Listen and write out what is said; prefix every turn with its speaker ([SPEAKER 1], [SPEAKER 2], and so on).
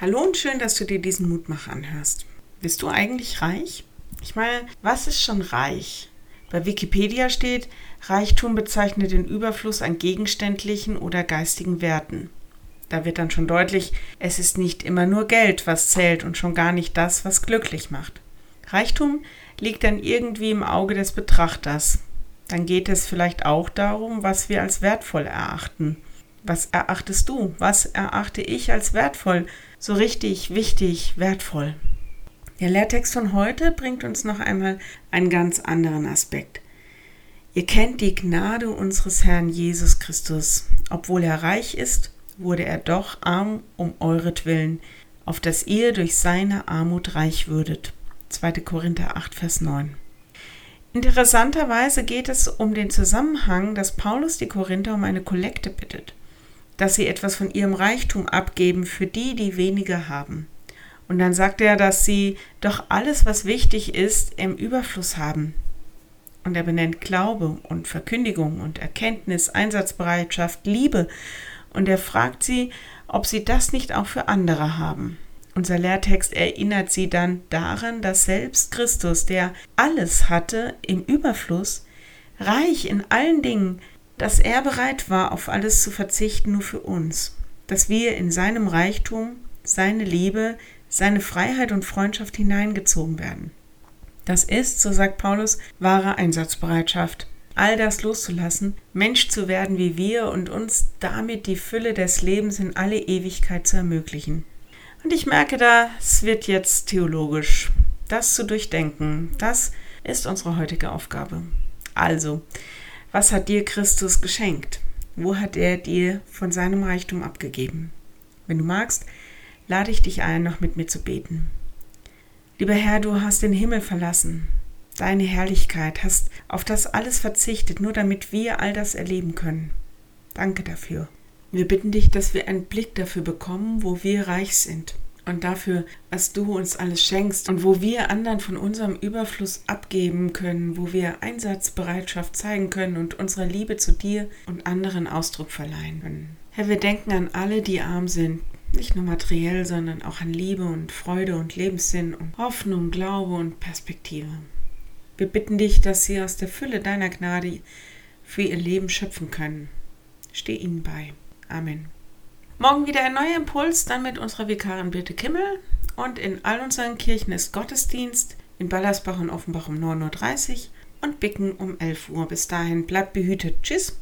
[SPEAKER 1] Hallo und schön, dass du dir diesen Mutmach anhörst. Bist du eigentlich reich? Ich meine, was ist schon reich? Bei Wikipedia steht, Reichtum bezeichnet den Überfluss an gegenständlichen oder geistigen Werten. Da wird dann schon deutlich, es ist nicht immer nur Geld, was zählt und schon gar nicht das, was glücklich macht. Reichtum liegt dann irgendwie im Auge des Betrachters. Dann geht es vielleicht auch darum, was wir als wertvoll erachten. Was erachtest du? Was erachte ich als wertvoll? So richtig, wichtig, wertvoll. Der Lehrtext von heute bringt uns noch einmal einen ganz anderen Aspekt. Ihr kennt die Gnade unseres Herrn Jesus Christus. Obwohl er reich ist, wurde er doch arm um euretwillen, auf dass ihr durch seine Armut reich würdet. 2. Korinther 8, Vers 9. Interessanterweise geht es um den Zusammenhang, dass Paulus die Korinther um eine Kollekte bittet dass sie etwas von ihrem Reichtum abgeben für die, die weniger haben. Und dann sagt er, dass sie doch alles, was wichtig ist, im Überfluss haben. Und er benennt Glaube und Verkündigung und Erkenntnis, Einsatzbereitschaft, Liebe. Und er fragt sie, ob sie das nicht auch für andere haben. Unser Lehrtext erinnert sie dann daran, dass selbst Christus, der alles hatte im Überfluss, reich in allen Dingen, dass er bereit war, auf alles zu verzichten, nur für uns, dass wir in seinem Reichtum, seine Liebe, seine Freiheit und Freundschaft hineingezogen werden. Das ist, so sagt Paulus, wahre Einsatzbereitschaft. All das loszulassen, Mensch zu werden wie wir und uns damit die Fülle des Lebens in alle Ewigkeit zu ermöglichen. Und ich merke da, es wird jetzt theologisch. Das zu durchdenken, das ist unsere heutige Aufgabe. Also, was hat dir Christus geschenkt? Wo hat er dir von seinem Reichtum abgegeben? Wenn du magst, lade ich dich ein, noch mit mir zu beten. Lieber Herr, du hast den Himmel verlassen, deine Herrlichkeit, hast auf das alles verzichtet, nur damit wir all das erleben können. Danke dafür. Wir bitten dich, dass wir einen Blick dafür bekommen, wo wir reich sind und dafür, was du uns alles schenkst und wo wir anderen von unserem Überfluss abgeben können, wo wir Einsatzbereitschaft zeigen können und unserer Liebe zu dir und anderen Ausdruck verleihen können. Herr, wir denken an alle, die arm sind, nicht nur materiell, sondern auch an Liebe und Freude und Lebenssinn und Hoffnung, Glaube und Perspektive. Wir bitten dich, dass sie aus der Fülle deiner Gnade für ihr Leben schöpfen können. Steh ihnen bei. Amen. Morgen wieder ein neuer Impuls, dann mit unserer Vikarin Birte Kimmel. Und in all unseren Kirchen ist Gottesdienst. In Ballersbach und Offenbach um 9.30 Uhr und Bicken um 11 Uhr. Bis dahin bleibt behütet. Tschüss.